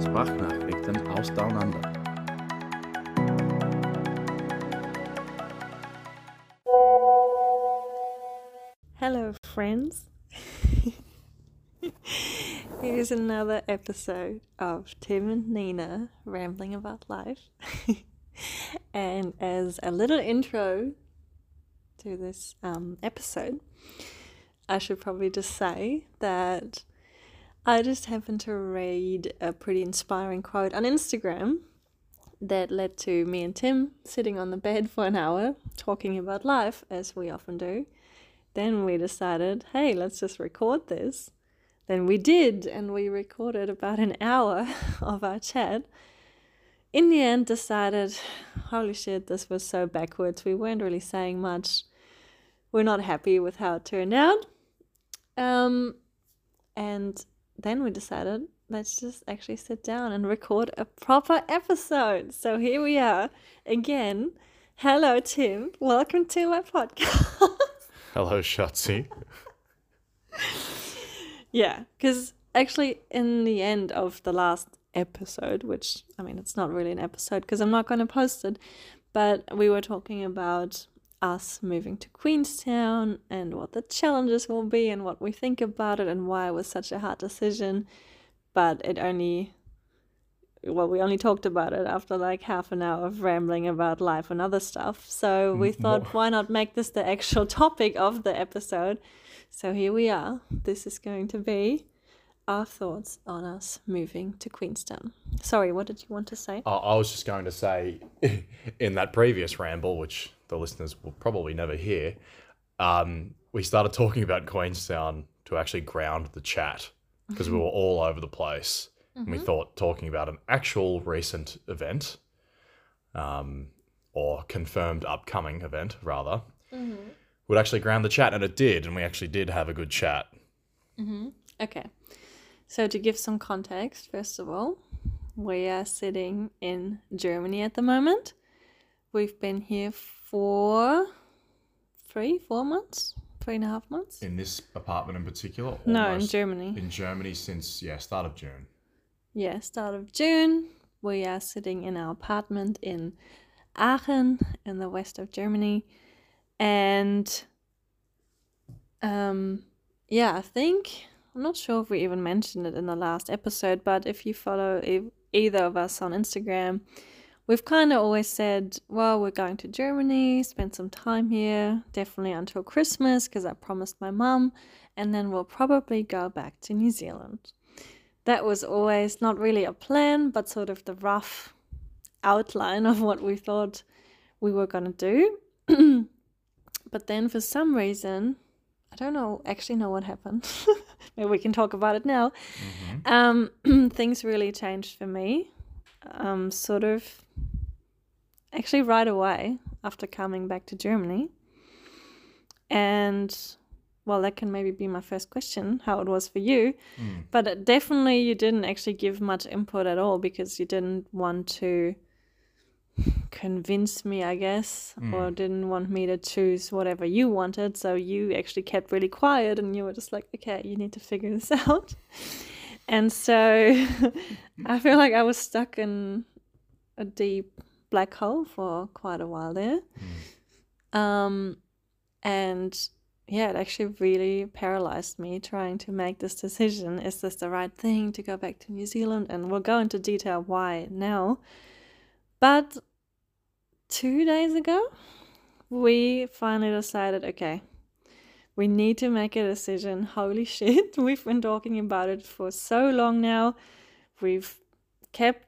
Sprachnachrichten aus. Hello, friends. Here's another episode of Tim and Nina rambling about life. and as a little intro to this um, episode, I should probably just say that I just happened to read a pretty inspiring quote on Instagram that led to me and Tim sitting on the bed for an hour talking about life, as we often do. Then we decided, hey, let's just record this. Then we did, and we recorded about an hour of our chat. In the end, decided, holy shit, this was so backwards. We weren't really saying much. We're not happy with how it turned out. Um, and then we decided, let's just actually sit down and record a proper episode. So here we are again. Hello, Tim. Welcome to my podcast. Hello, Schatzi. yeah, because actually, in the end of the last episode, which I mean, it's not really an episode because I'm not going to post it, but we were talking about us moving to Queenstown and what the challenges will be and what we think about it and why it was such a hard decision. But it only, well, we only talked about it after like half an hour of rambling about life and other stuff. So mm, we thought, why not make this the actual topic of the episode? So here we are. This is going to be our thoughts on us moving to Queenstown. Sorry, what did you want to say? I I was just going to say, in that previous ramble, which the listeners will probably never hear, um, we started talking about Queenstown to actually ground the chat because we were all over the place. And we thought talking about an actual recent event, um, or confirmed upcoming event, rather, would actually ground the chat. And it did. And we actually did have a good chat. Okay. So, to give some context, first of all, we are sitting in Germany at the moment. We've been here for three, four months, three and a half months. In this apartment in particular? No, in Germany. In Germany since, yeah, start of June. Yeah, start of June. We are sitting in our apartment in Aachen in the west of Germany. And um yeah, I think I'm not sure if we even mentioned it in the last episode, but if you follow e- either of us on Instagram, we've kind of always said, well, we're going to Germany, spend some time here, definitely until Christmas, because I promised my mum, and then we'll probably go back to New Zealand that was always not really a plan, but sort of the rough outline of what we thought we were going to do. but then for some reason, don't know, actually know what happened. Maybe we can talk about it now. Um, things really changed for me. Um, sort of actually right away after coming back to Germany. And well, that can maybe be my first question how it was for you. But uh, definitely, you didn't actually give much input at all because you didn't want to convince me, I guess, or didn't want me to choose whatever you wanted. So you actually kept really quiet and you were just like, okay, you need to figure this out. And so I feel like I was stuck in a deep black hole for quite a while there. Um, and yeah, it actually really paralyzed me trying to make this decision. Is this the right thing to go back to New Zealand? And we'll go into detail why now. But two days ago, we finally decided okay, we need to make a decision. Holy shit, we've been talking about it for so long now. We've kept,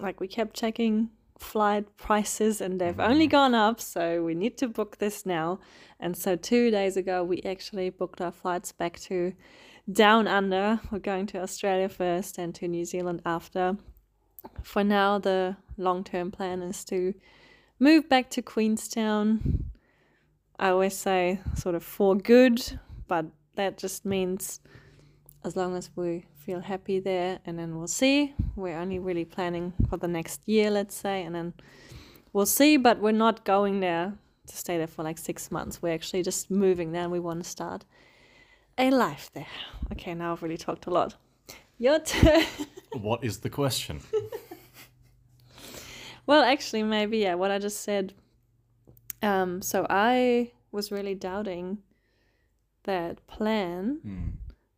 like, we kept checking flight prices and they've mm-hmm. only gone up, so we need to book this now. And so, two days ago, we actually booked our flights back to down under. We're going to Australia first and to New Zealand after. For now, the long term plan is to move back to Queenstown. I always say sort of for good, but that just means as long as we feel happy there and then we'll see. We're only really planning for the next year, let's say, and then we'll see, but we're not going there to stay there for like six months. We're actually just moving there and we want to start a life there. Okay, now I've really talked a lot. Your turn. What is the question? Well, actually, maybe yeah. What I just said. Um, so I was really doubting that plan Hmm.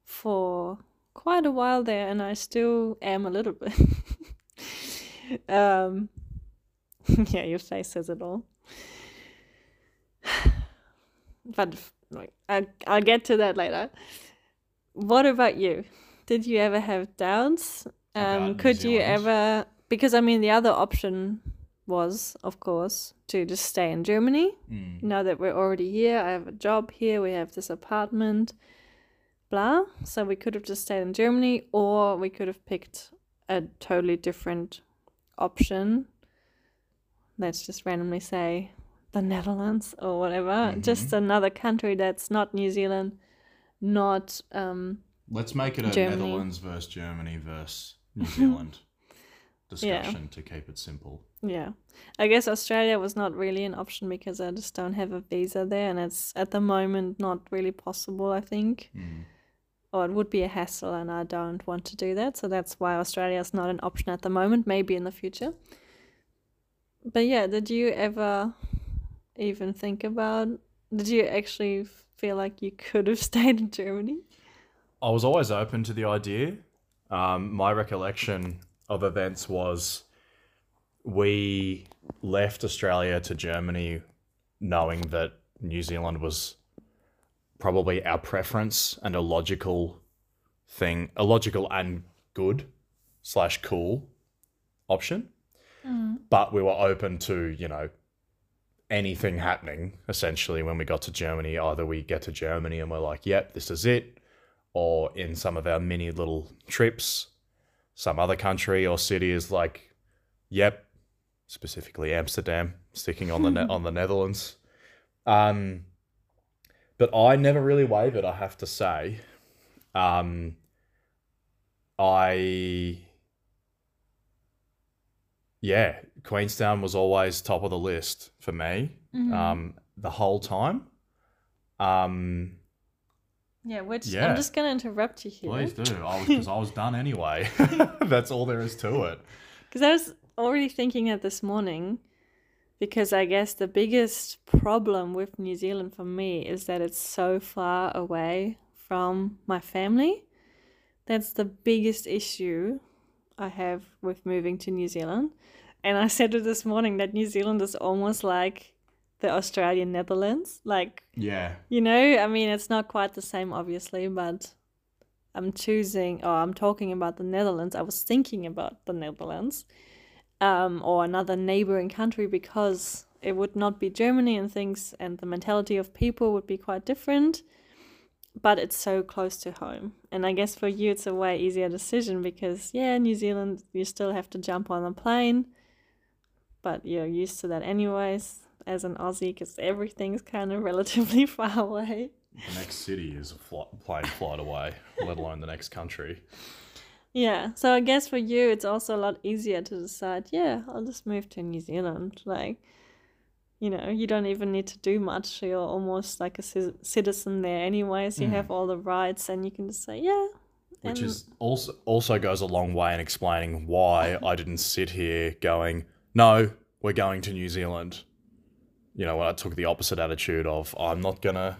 for quite a while there, and I still am a little bit. um, yeah, your face says it all. But like, I, I'll get to that later. What about you? Did you ever have doubts? Um, could you ever? Because I mean, the other option was, of course, to just stay in Germany. Hmm. Now that we're already here, I have a job here. We have this apartment. Blah. So we could have just stayed in Germany, or we could have picked a totally different option. Let's just randomly say the Netherlands or whatever. Just another country that's not New Zealand, not um, Let's make it a Germany. Netherlands versus Germany versus New Zealand Yeah. discussion to keep it simple. Yeah. I guess Australia was not really an option because I just don't have a visa there and it's at the moment not really possible, I think. Or it would be a hassle and I don't want to do that. So that's why Australia is not an option at the moment, maybe in the future. But yeah, did you ever even think about did you actually feel like you could have stayed in Germany? I was always open to the idea. Um, my recollection of events was we left Australia to Germany knowing that New Zealand was probably our preference and a logical thing, a logical and good slash cool option. Mm. But we were open to, you know, anything happening essentially when we got to Germany. Either we get to Germany and we're like, yep, this is it or in some of our mini little trips, some other country or city is like, yep, specifically Amsterdam, sticking on the ne- on the Netherlands. Um, but I never really wavered. I have to say, um, I yeah, Queenstown was always top of the list for me um, the whole time. Um, Yeah, which Yeah. I'm just gonna interrupt you here. Please do. I was because I was done anyway. That's all there is to it. Because I was already thinking that this morning, because I guess the biggest problem with New Zealand for me is that it's so far away from my family. That's the biggest issue I have with moving to New Zealand. And I said it this morning that New Zealand is almost like the Australian Netherlands. Like, Yeah. you know, I mean, it's not quite the same, obviously, but I'm choosing, or I'm talking about the Netherlands. I was thinking about the Netherlands um, or another neighboring country because it would not be Germany and things, and the mentality of people would be quite different. But it's so close to home. And I guess for you, it's a way easier decision because, yeah, New Zealand, you still have to jump on a plane, but you're used to that anyways as an Aussie because everything's kind of relatively far away. The next city is a fl- plane flight away, let alone the next country. Yeah, so I guess for you, it's also a lot easier to decide, yeah, I'll just move to New Zealand. Like, you know, you don't even need to do much. You're almost like a citizen there, anyways. You mm. have all the rights, and you can just say, yeah. Which is also also goes a long way in explaining why I didn't sit here going, no, we're going to New Zealand. You know, when I took the opposite attitude of I'm not gonna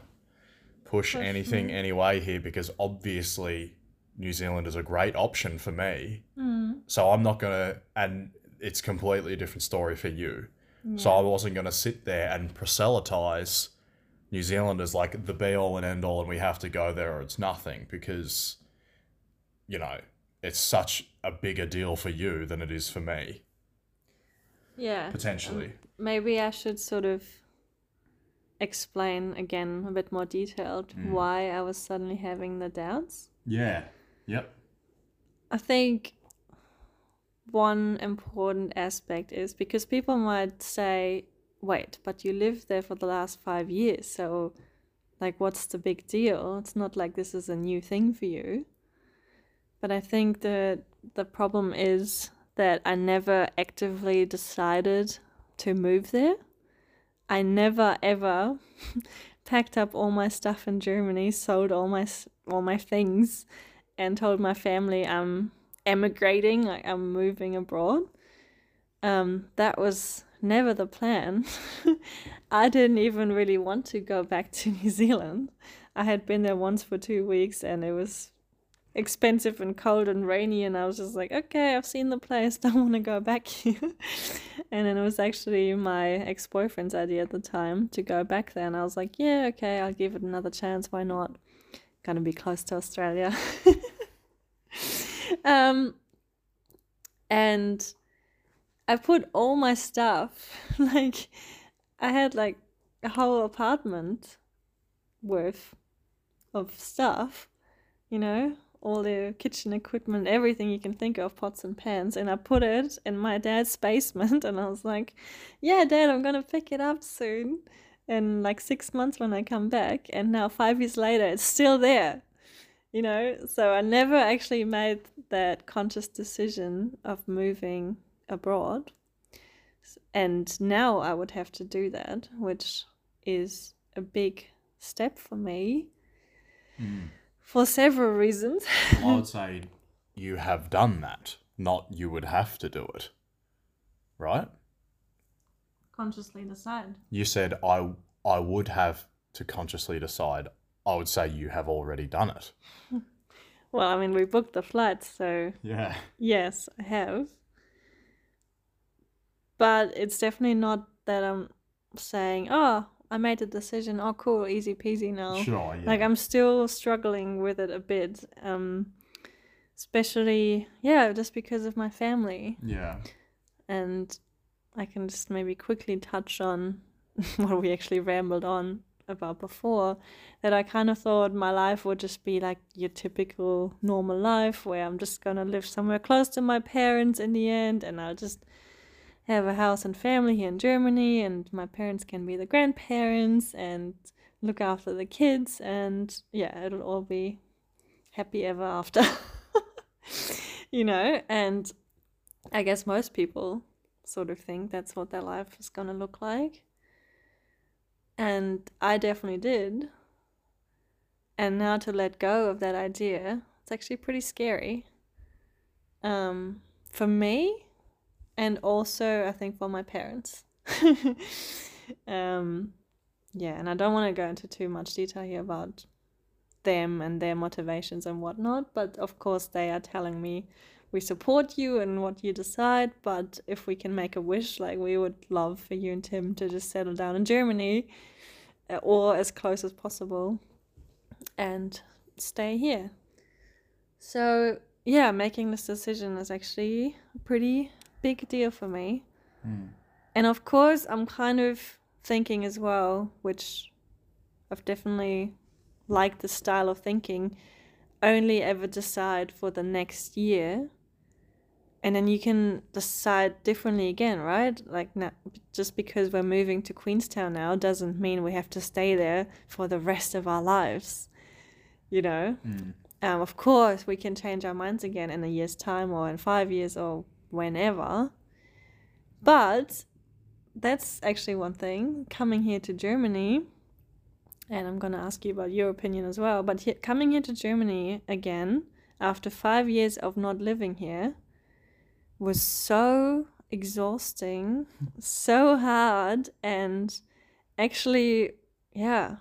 push anything mm. anyway here because obviously New Zealand is a great option for me. Mm. So I'm not gonna, and it's completely a different story for you. Mm. So I wasn't gonna sit there and proselytize New Zealand as like the be all and end all, and we have to go there or it's nothing because, you know, it's such a bigger deal for you than it is for me yeah. potentially. Um, maybe I should sort of explain again a bit more detailed mm. why I was suddenly having the doubts. Yeah. Yep. I think one important aspect is because people might say, wait, but you lived there for the last five years, so like, what's the big deal? It's not like this is a new thing for you. But I think the the problem is that I never actively decided to move there. I never ever packed up all my stuff in Germany, sold all my all my things, and told my family I'm emigrating, like I'm moving abroad. Um, that was never the plan. I didn't even really want to go back to New Zealand. I had been there once for two weeks and it was expensive and cold and rainy and I was just like, okay, I've seen the place, don't want to go back here. and then it was actually my ex boyfriend's idea at the time to go back there and I was like, yeah, okay, I'll give it another chance, why not? Gonna be close to Australia. um and I put all my stuff like I had like a whole apartment worth of stuff, you know, all the kitchen equipment, everything you can think of, pots and pans, and I put it in my dad's basement and I was like, Yeah, dad, I'm gonna pick it up soon in like six months when I come back and now five years later it's still there. You know, so I never actually made that conscious decision of moving abroad. And now I would have to do that, which is a big step for me. For several reasons. I would say you have done that, not you would have to do it. Right? Consciously decide. You said I I would have to consciously decide. I would say you have already done it. Well, I mean, we booked the flights, so Yeah. yes, I have. But it's definitely not that I'm saying, oh, I made a decision. Oh, cool, easy peasy now. Sure, yeah. Like I'm still struggling with it a bit. Um, especially, yeah, just because of my family. yeah. And I can just maybe quickly touch on what we actually rambled on about before that I kind of thought my life would just be like your typical normal life where I'm just gonna live somewhere close to my parents in the end and I'll just have a house and family here in Germany and my parents can be the grandparents and look after the kids and yeah, it'll all be happy ever after. you know, and I guess most people sort of think that's what their life is going to look like. And I definitely did. And now to let go of that idea, it's actually pretty scary. Um, for me, and also I think for my parents. um, yeah, and I don't want to go into too much detail here about them and their motivations and whatnot, but of course they are telling me we support you and what you decide, but if we can make a wish, like we would love for you and Tim to just settle down in Germany uh, or as close as possible and stay here. So, yeah, making this decision is actually pretty big deal for me. And of course, I'm kind of thinking as well, which I've definitely liked the style of thinking, only ever decide for the next year. And then you can decide differently again, right? Like, now, just because we're moving to Queenstown now doesn't mean we have to stay there for the rest of our lives, you know? Um, of course, we can change our minds again in a year's time or in five years or whenever. But that's actually one thing. Coming here to Germany, and I'm going to ask you about your opinion as well. But coming here to Germany again after five years of not living here was so exhausting, so hard, and actually, yeah,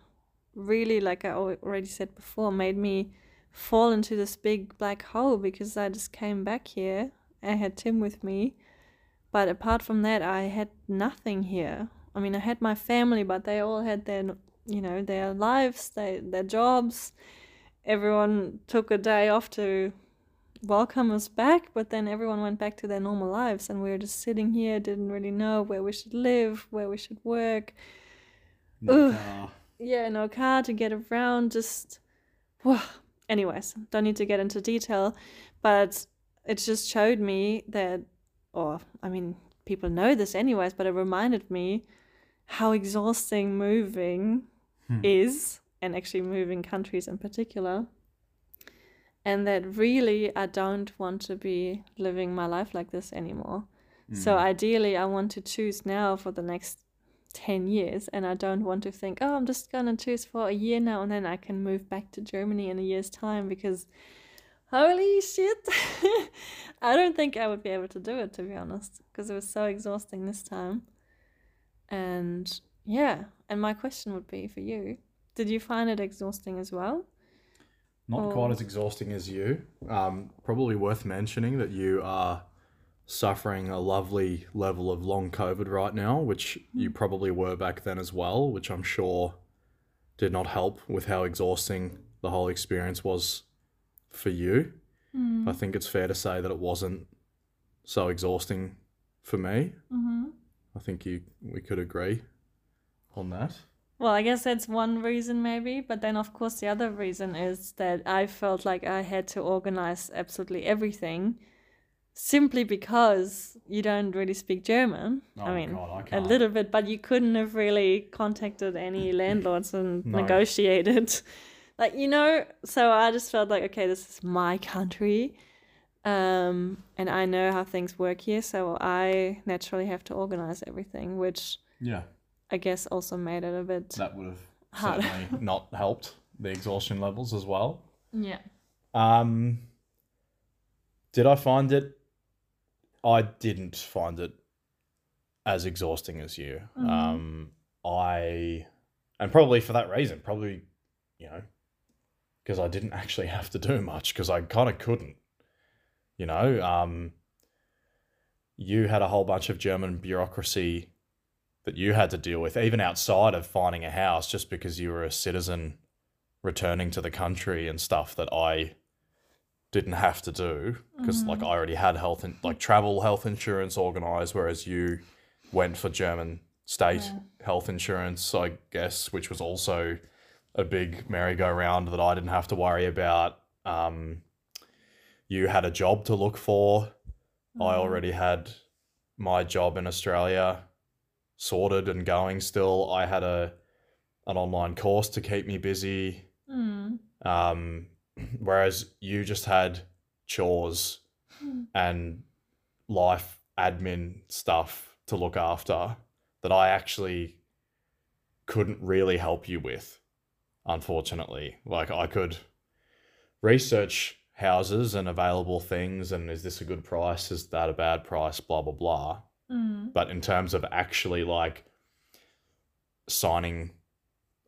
really, like I already said before, made me fall into this big black hole because I just came back here. I had Tim with me, but apart from that, I had nothing here. I mean, I had my family, but they all had their, you know, their lives, they, their jobs. Everyone took a day off to welcome us back, but then everyone went back to their normal lives, and we were just sitting here, didn't really know where we should live, where we should work. Ugh. Yeah, no car to get around, just. Whoa. Anyways, don't need to get into detail, but it just showed me that, or I mean, people know this anyways, but it reminded me how exhausting moving hmm. is, and actually moving countries in particular. And that really, I don't want to be living my life like this anymore. So hmm. ideally, I want to choose now for the next 10 years, and I don't want to think, oh, I'm just going to choose for a year now, and then I can move back to Germany in a year's time because Holy shit! I don't think I would be able to do it to be honest, because it was so exhausting this time. And yeah, and my question would be for you: Did you find it exhausting as well? Not Oh. quite as exhausting as you. Um, probably worth mentioning that you are suffering a lovely level of long COVID right now, which you probably were back then as well, which I'm sure did not help with how exhausting the whole experience was for you. I think it's fair to say that it wasn't so exhausting for me. Mm-hmm. I think you we could agree on that. Well, I guess that's one reason, maybe. But then, of course, the other reason is that I felt like I had to organize absolutely everything simply because you don't really speak German. I Oh, mean, God, I a can't. little bit, but you couldn't have really contacted any landlords and No. negotiated. Like, you know, so I just felt like, okay, this is my country. Um, and I know how things work here, so I naturally have to organize everything, which Yeah. I guess also made it a bit That would have Hard. certainly not helped the exhaustion levels as well. yeah. Um, did I find it? I didn't find it as exhausting as you. Mhm. Um, I, and probably for that reason, probably, you know, because I didn't actually have to do much because I kind of couldn't. You know, um, you had a whole bunch of German bureaucracy that you had to deal with, even outside of finding a house, just because you were a citizen returning to the country and stuff that I didn't have to do because like I already had health and like travel health insurance organized, whereas you went for German state Yeah. health insurance, I guess, which was also a big merry-go-round that I didn't have to worry about. Um, you had a job to look for. I already had my job in Australia sorted and going still. I had a an online course to keep me busy. Mm. Um, whereas you just had chores and life admin stuff to look after that I actually couldn't really help you with, unfortunately. Like, I could research houses and available things and is this a good price? Is that a bad price? Blah, blah, blah. Mm. But in terms of actually like signing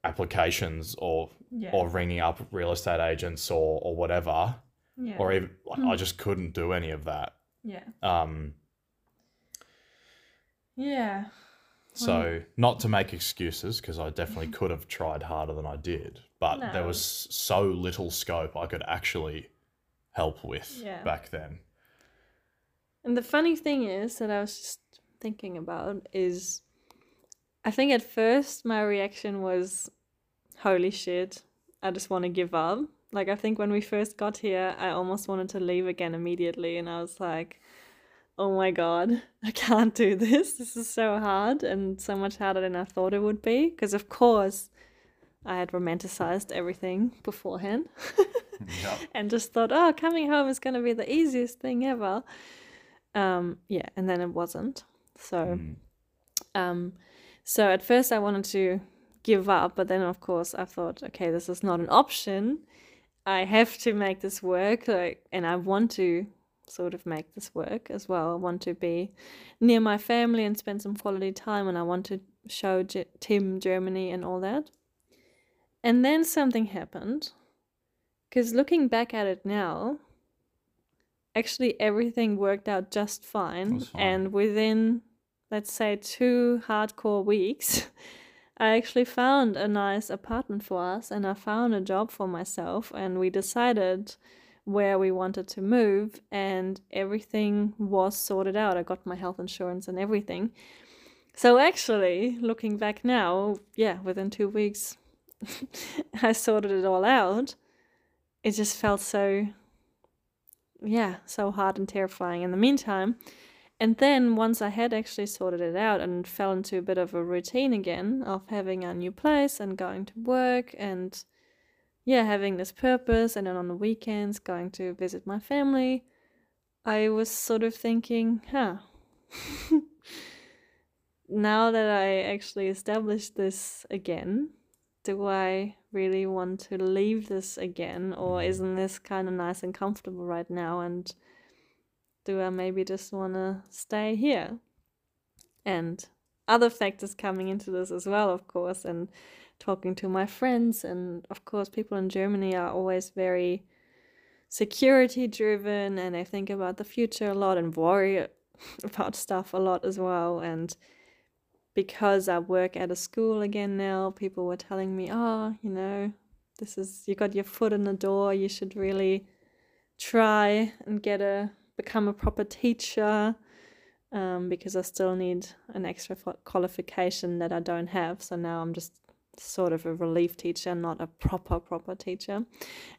applications or Yeah. or ringing up real estate agents or or whatever yeah. or even like, I just couldn't do any of that. yeah. Um, Yeah. So not to make excuses because I definitely could have tried harder than I did, but there was so little scope I could actually help with Yeah. back then. And the funny thing is that I was just thinking about is I think at first my reaction was holy shit, I just want to give up. Like I think when we first got here, I almost wanted to leave again immediately and I was like oh my god, I can't do this. This is so hard and so much harder than I thought it would be because of course I had romanticized everything beforehand. Yep. and just thought, oh, coming home is going to be the easiest thing ever. Um, yeah, and then it wasn't. So, Mm. um, so at first I wanted to give up, but then of course I thought, okay, this is not an option. I have to make this work, like, and I want to sort of make this work as well. I want to be near my family and spend some quality time, and I want to show J- Tim Germany and all that. And then something happened. Because looking back at it now, actually everything worked out just fine. Fine. And within, let's say, two hardcore weeks, I actually found a nice apartment for us and I found a job for myself. And we decided where we wanted to move, and everything was sorted out. I got my health insurance and everything. So, actually, looking back now, yeah, within two weeks, I sorted it all out it just felt so yeah so hard and terrifying in the meantime and then once i had actually sorted it out and fell into a bit of a routine again of having a new place and going to work and yeah having this purpose and then on the weekends going to visit my family i was sort of thinking huh now that i actually established this again do I really want to leave this again, or Mhm. isn't this kind of nice and comfortable right now? And do I maybe just want to stay here? And other factors coming into this as well, of course, and talking to my friends. And of course, people in Germany are always very security driven and they think about the future a lot and worry about stuff a lot as well. And because I work at a school again now, people were telling me, oh, you know, this is, you got your foot in the door, you should really try and get a, become a proper teacher. Um, because I still need an extra qualification that I don't have. So now I'm just sort of a relief teacher, not a proper, proper teacher.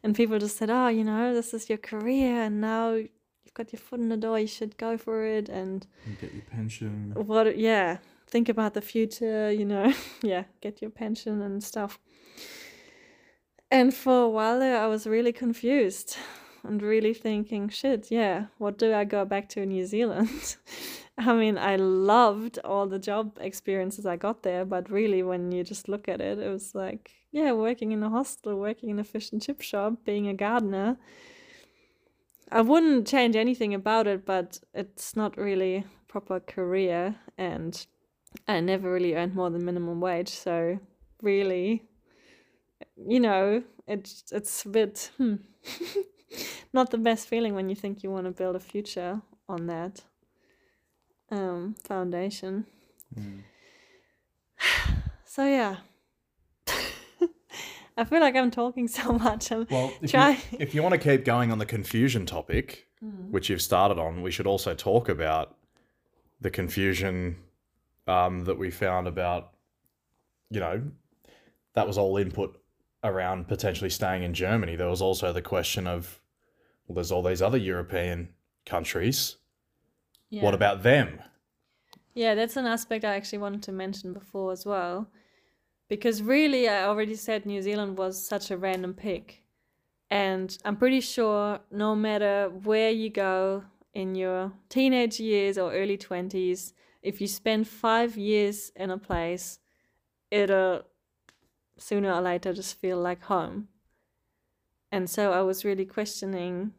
And people just said, oh, you know, this is your career, and now you've got your foot in the door, you should go for it. And You get your pension. what, yeah, think about the future, you know, yeah, get your pension and stuff. And for a while there, I was really confused and really thinking, shit, yeah, what do I go back to New Zealand? I mean, I loved all the job experiences I got there, but really, when you just look at it, it was like, yeah, working in a hostel, working in a fish and chip shop, being a gardener. I wouldn't change anything about it, but it's not really proper career, and I never really earned more than minimum wage. So, really, you know, it's it's a bit hmm, not the best feeling when you think you want to build a future on that um, foundation. Mm. So yeah, I feel like I'm talking so much. I'm Well, if Try. you, if you want to keep going on the confusion topic, Mm. which you've started on, we should also talk about the confusion um, that we found about, you know, that was all input around potentially staying in Germany. There was also the question of, well, there's all these other European countries. yeah. What about them? Yeah, that's an aspect I actually wanted to mention before as well. Because really, I already said New Zealand was such a random pick. And I'm pretty sure no matter where you go in your teenage years or early 20s, if you spend five years in a place, it'll sooner or later just feel like home. And so I was really questioning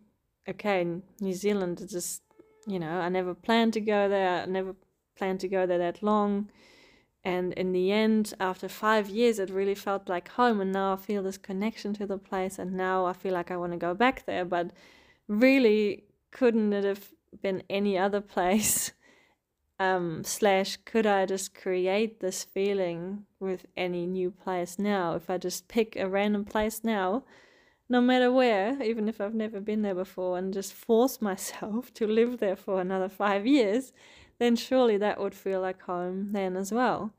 okay, New Zealand is just, you know, I never planned to go there, I never planned to go there that long. And in the end, after five years, it really felt like home. And now I feel this connection to the place. And now I feel like I want to go back there. But really, couldn't it have been any other place? Um, slash, could I just create this feeling with any new place now? If I just pick a random place now, no matter where, even if I've never been there before, and just force myself to live there for another five years, then surely that would feel like home then as well.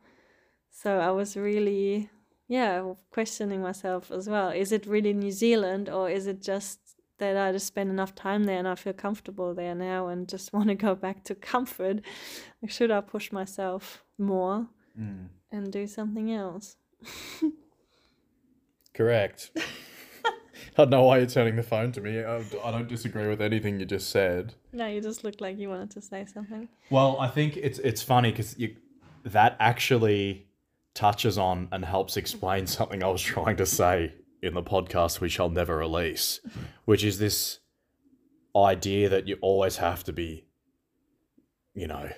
So I was really, yeah, questioning myself as well. Is it really New Zealand or is it just that I just spend enough time there and I feel comfortable there now and just want to go back to comfort? Like, should I push myself more Mm. and do something else? Correct. I don't know why you're turning the phone to me. I, I don't disagree with anything you just said. No, you just looked like you wanted to say something. Well, I think it's it's funny because you that actually touches on and helps explain something I was trying to say in the podcast we shall never release, which is this idea that you always have to be, you know,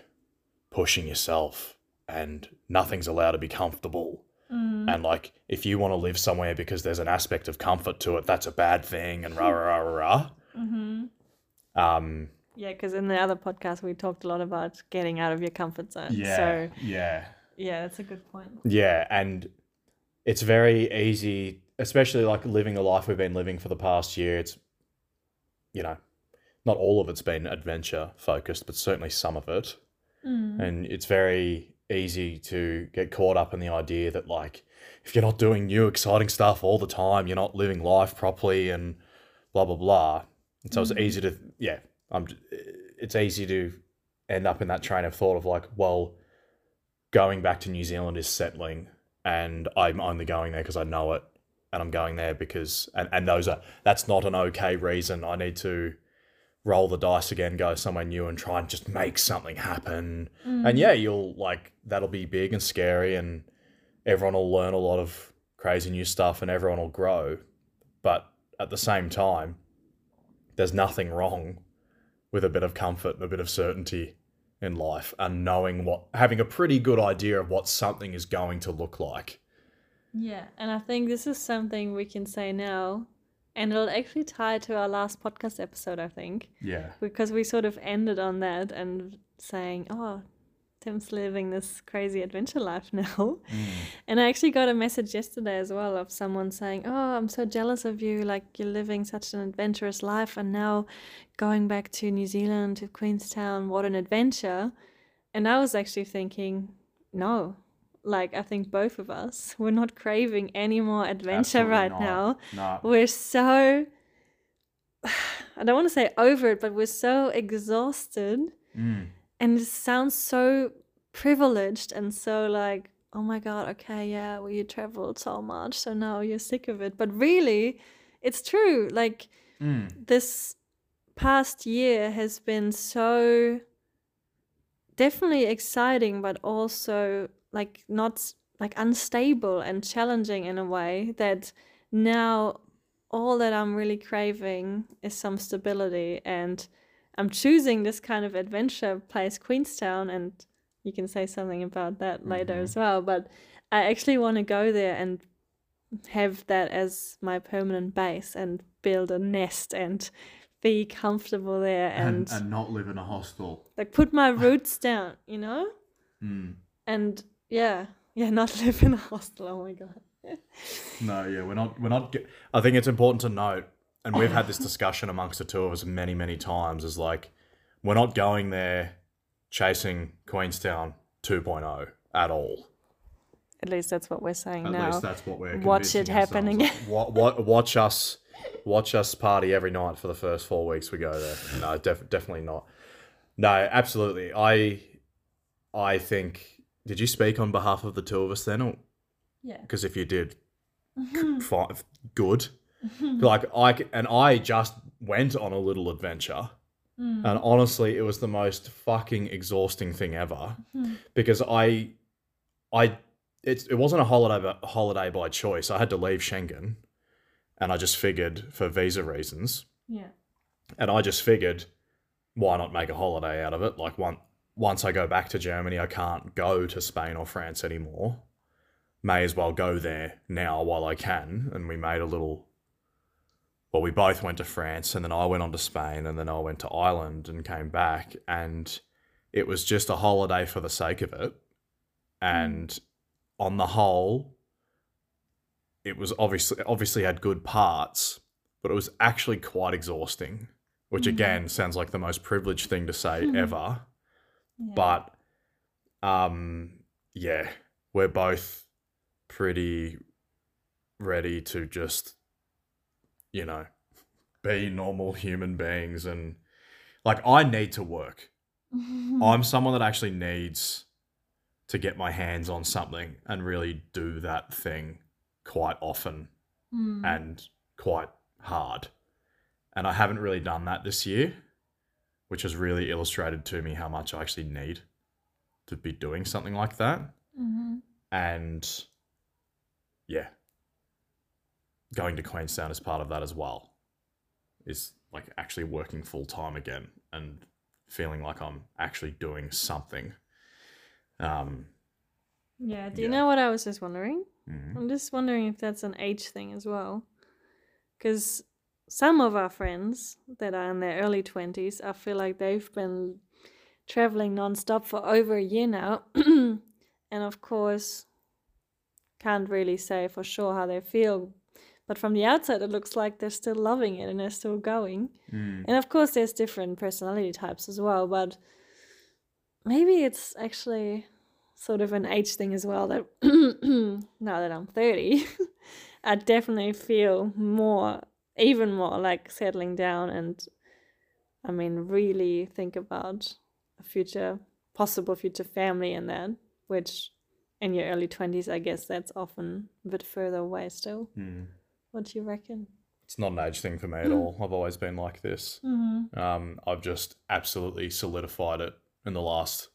pushing yourself and nothing's allowed to be comfortable. Mm. And like, if you want to live somewhere because there's an aspect of comfort to it, that's a bad thing, and rah rah rah rah. Mm-hmm. Um, Yeah, because in the other podcast we talked a lot about getting out of your comfort zone. So yeah. yeah, that's a good point. Yeah, and it's very easy, especially like living the life we've been living for the past year. It's, you know, not all of it's been adventure focused, but certainly some of it. Mm. And it's very easy to get caught up in the idea that, like, if you're not doing new, exciting stuff all the time, you're not living life properly and blah, blah, blah. And so it's Mhm. easy to, yeah, I'm, it's easy to end up in that train of thought of like, well, going back to New Zealand is settling and I'm only going there because I know it and I'm going there because and, and those are that's not an okay reason. I need to roll the dice again, go somewhere new and try and just make something happen. Mm. And yeah, you'll like that'll be big and scary and everyone will learn a lot of crazy new stuff and everyone will grow. But at the same time, there's nothing wrong with a bit of comfort and a bit of certainty in life and knowing what, having a pretty good idea of what something is going to look like. Yeah, and I think this is something we can say now, and it'll actually tie to our last podcast episode, I think, Yeah. because we sort of ended on that and saying, oh, Tim's living this crazy adventure life now. Mm. And I actually got a message yesterday as well of someone saying, Oh, I'm so jealous of you. Like, you're living such an adventurous life, and now going back to New Zealand, to Queenstown, what an adventure. And I was actually thinking, No, like, I think both of us, we're not craving any more adventure Absolutely right not. now. No. We're so, I don't want to say over it, but we're so exhausted Mm. and it sounds so privileged and so like oh my god okay yeah well you traveled so much so now you're sick of it but really it's true like Mm. this past year has been so definitely exciting but also like not like unstable and challenging in a way that now all that i'm really craving is some stability and i'm choosing this kind of adventure place queenstown and you can say something about that later Mhm. as well but i actually want to go there and have that as my permanent base and build a nest and be comfortable there and, And, and not live in a hostel. like put my roots down, you know? Mm. And yeah, yeah, not live in a hostel. Oh my god. No, yeah, we're not. We're not. Ge- I think it's important to note, and we've had this discussion amongst the two of us many, many times, is like, we're not going there chasing Queenstown 2.0 at all. At least that's what we're saying At now. At least that's what we're. Watch it happening. Wa- wa- watch us, watch us party every night for the first four weeks we go there. No, def- definitely not. No, absolutely. I, I think. Did you speak on behalf of the two of us then? Or yeah. because if you did, fi- good. Like I and I just went on a little adventure, Mm. and honestly, it was the most fucking exhausting thing ever. Mhm. Because I, I, it it wasn't a holiday but holiday by choice. I had to leave Schengen, and I just figured for visa reasons, Yeah. and I just figured, why not make a holiday out of it? Like one once I go back to Germany, I can't go to Spain or France anymore. May as well go there now while I can. And we made a little. Well, we both went to France, and then I went on to Spain, and then I went to Ireland and came back, and it was just a holiday for the sake of it. And on the whole, it was obviously obviously had good parts, but it was actually quite exhausting which Mhm. again sounds like the most privileged thing to say ever yeah. but um yeah we're both pretty ready to just you know be normal human beings and like i need to work i'm someone that actually needs to get my hands on something and really do that thing quite often Mm. and quite hard. And I haven't really done that this year, which has really illustrated to me how much I actually need to be doing something like that. Mhm. And yeah, going to Queenstown is part of that as well. Is like actually working full time again and feeling like I'm actually doing something. Um, Yeah. Do you Yeah. know what I was just wondering? mhm. I'm just wondering if that's an age thing as well. Because some of our friends that are in their early 20s, I feel like they've been traveling nonstop for over a year now. and of course, can't really say for sure how they feel. But from the outside, it looks like they're still loving it and they're still going. Mm. And of course, there's different personality types as well, but maybe it's actually sort of an age thing as well. That now that I'm 30, I definitely feel more, even more like settling down and I mean, really think about a future, possible future family and that, which in your early 20s, I guess that's often a bit further away still. Mm. What do you reckon? it's not an age thing for me at all. I've always been like this. Mm-hmm. Um, I've just absolutely solidified it in the last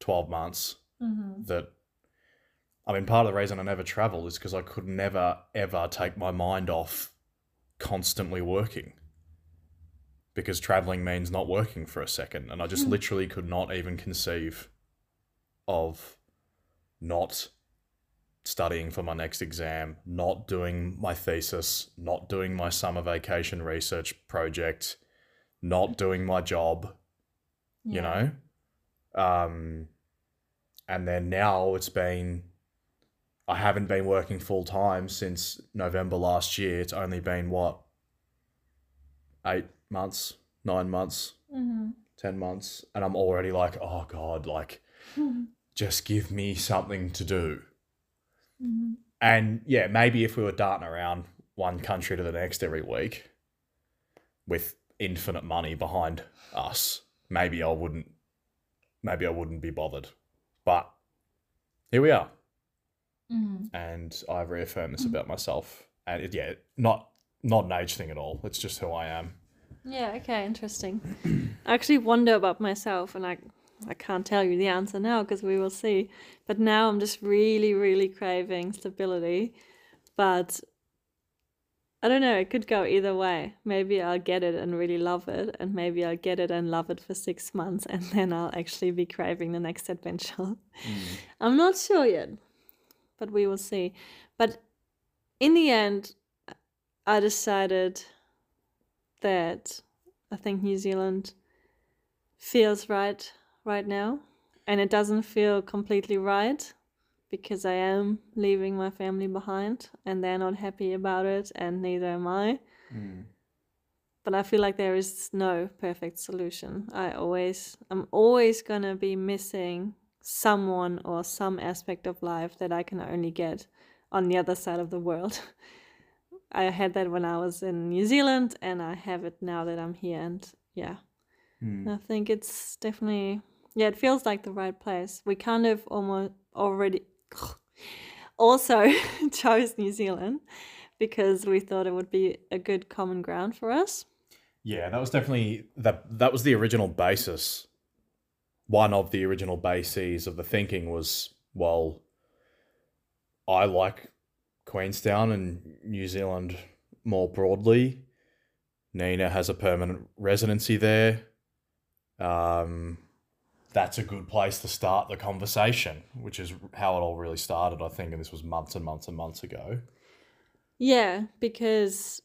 12 months Mm-hmm. that I mean, part of the reason I never traveled is because I could never, ever take my mind off constantly working. Because traveling means not working for a second. And I just literally could not even conceive of not studying for my next exam, not doing my thesis, not doing my summer vacation research project, not doing my job, you know? Um, and then now it's been, I haven't been working full time since November last year. It's only been what, eight months, nine months, Mm-hmm. 10 months. And I'm already like, oh God, like, just give me something to do. Mm-hmm. And yeah, maybe if we were darting around one country to the next every week with infinite money behind us, maybe I wouldn't maybe I wouldn't be bothered. But here we are. Mm-hmm. And I reaffirm reaffirmed this about myself. And it, yeah, not not an age thing at all. It's just who I am. Yeah, okay, interesting. I actually wonder about myself, and I, I can't tell you the answer now because we will see. But now I'm just really, really craving stability. But I don't know, it could go either way. Maybe I'll get it and really love it, and maybe I'll get it and love it for six months, and then I'll actually be craving the next adventure. I'm not sure yet, but we will see. But in the end, I decided that I think New Zealand feels right right now, and it doesn't feel completely right because I am leaving my family behind and they're not happy about it, and neither am I. Mm. But I feel like there is no perfect solution. I always, I'm always gonna be missing someone or some aspect of life that I can only get on the other side of the world. I had that when I was in New Zealand, and I have it now that I'm here. And yeah, hmm. I think it's definitely yeah, it feels like the right place. We kind of almost already also chose New Zealand because we thought it would be a good common ground for us. Yeah, that was definitely that that was the original basis. One of the original bases of the thinking was, well, I like Queenstown and New Zealand more broadly. Nina has a permanent residency there. Um, that's a good place to start the conversation, which is how it all really started, I think, and this was months and months and months ago. Yeah, because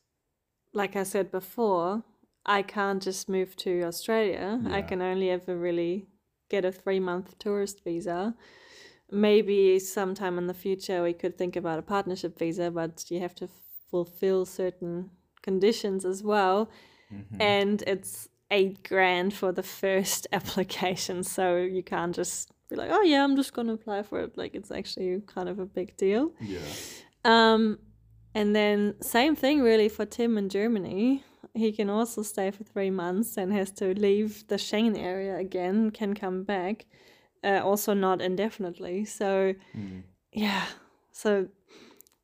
like I said before, I can't just move to Australia. I can only ever really get a three month tourist visa. Maybe sometime in the future we could think about a partnership visa, but you have to fulfill certain conditions as well. And it's eight grand for the first application. So you can't just be like, oh, yeah, I'm just going to apply for it. Like, it's actually kind of a big deal. Yeah. Um, and then same thing really for Tim in Germany. He can also stay for three months and has to leave the Schengen area again, can come back, uh, also not indefinitely. So, yeah. So,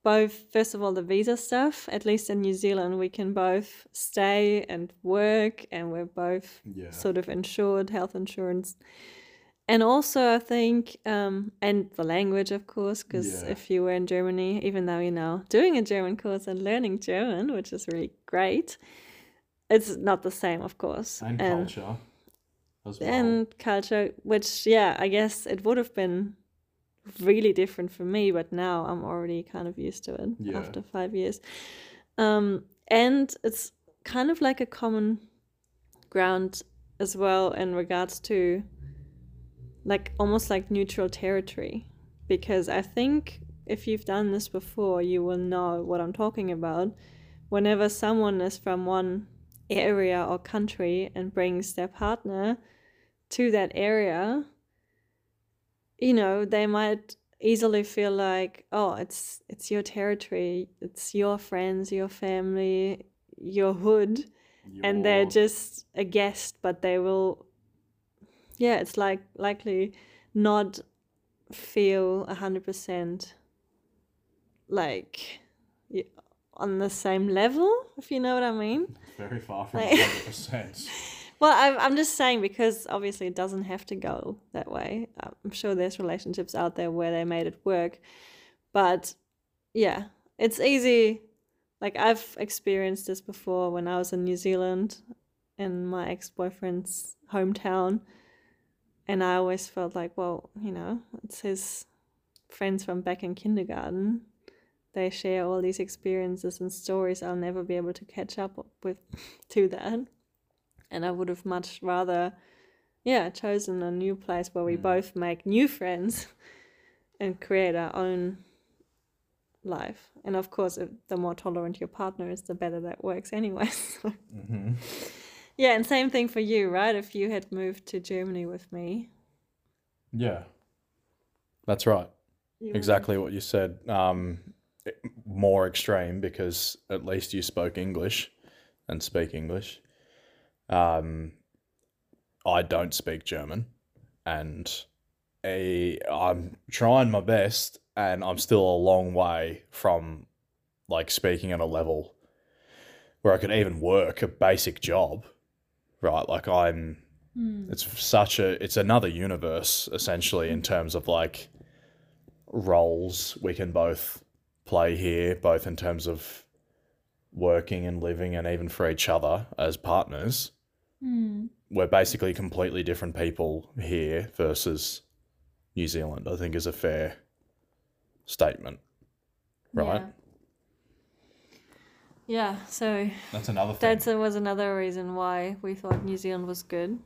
both, first of all, the visa stuff, at least in New Zealand, we can both stay and work, and we're both Yeah. sort of insured, health insurance. And also, I think, um, and the language, of course, because Yeah. if you were in Germany, even though you're now doing a German course and learning German, which is really great, it's not the same, of course. And culture as well. And culture, which, yeah, I guess it would have been really different for me, but now I'm already kind of used to it Yeah. after five years. Um, and it's kind of like a common ground as well in regards to like almost like neutral territory because I think if you've done this before, you will know what I'm talking about. Whenever someone is from one area or country and brings their partner to that area, you know, they might easily feel like, oh, it's it's your territory, it's your friends, your family, your hood, and they're just a guest, but they will, yeah, it's like likely not feel a hundred percent like on the same level, if you know what I mean. Very far from Like- 100%. Well, I'm, I'm just saying because obviously it doesn't have to go that way. I'm sure there's relationships out there where they made it work. but yeah, it's easy. Like I've experienced this before when I was in New Zealand in my ex-boyfriend's hometown and I always felt like, well, you know, it's his friends from back in kindergarten. They share all these experiences and stories I'll never be able to catch up with to that. And I would have much rather yeah, chosen a new place where we Mm. both make new friends and create our own life. And of course, if the more tolerant your partner is, the better that works anyway. So, Mm-hmm. yeah, and same thing for you, right? If you had moved to Germany with me, Yeah. That's right. you Exactly what you said. Um, more extreme because at least you spoke English and speak English. Um, I don't speak German, and a, I'm trying my best, and I'm still a long way from like speaking at a level where I could even work a basic job. Right, like I'm Hmm. it's such a it's another universe essentially in terms of like roles we can both play here both in terms of working and living and even for each other as partners Hmm. we're basically completely different people here versus New Zealand I think is a fair statement right Yeah. yeah, so That's another thing. that was another reason why we thought New Zealand was good.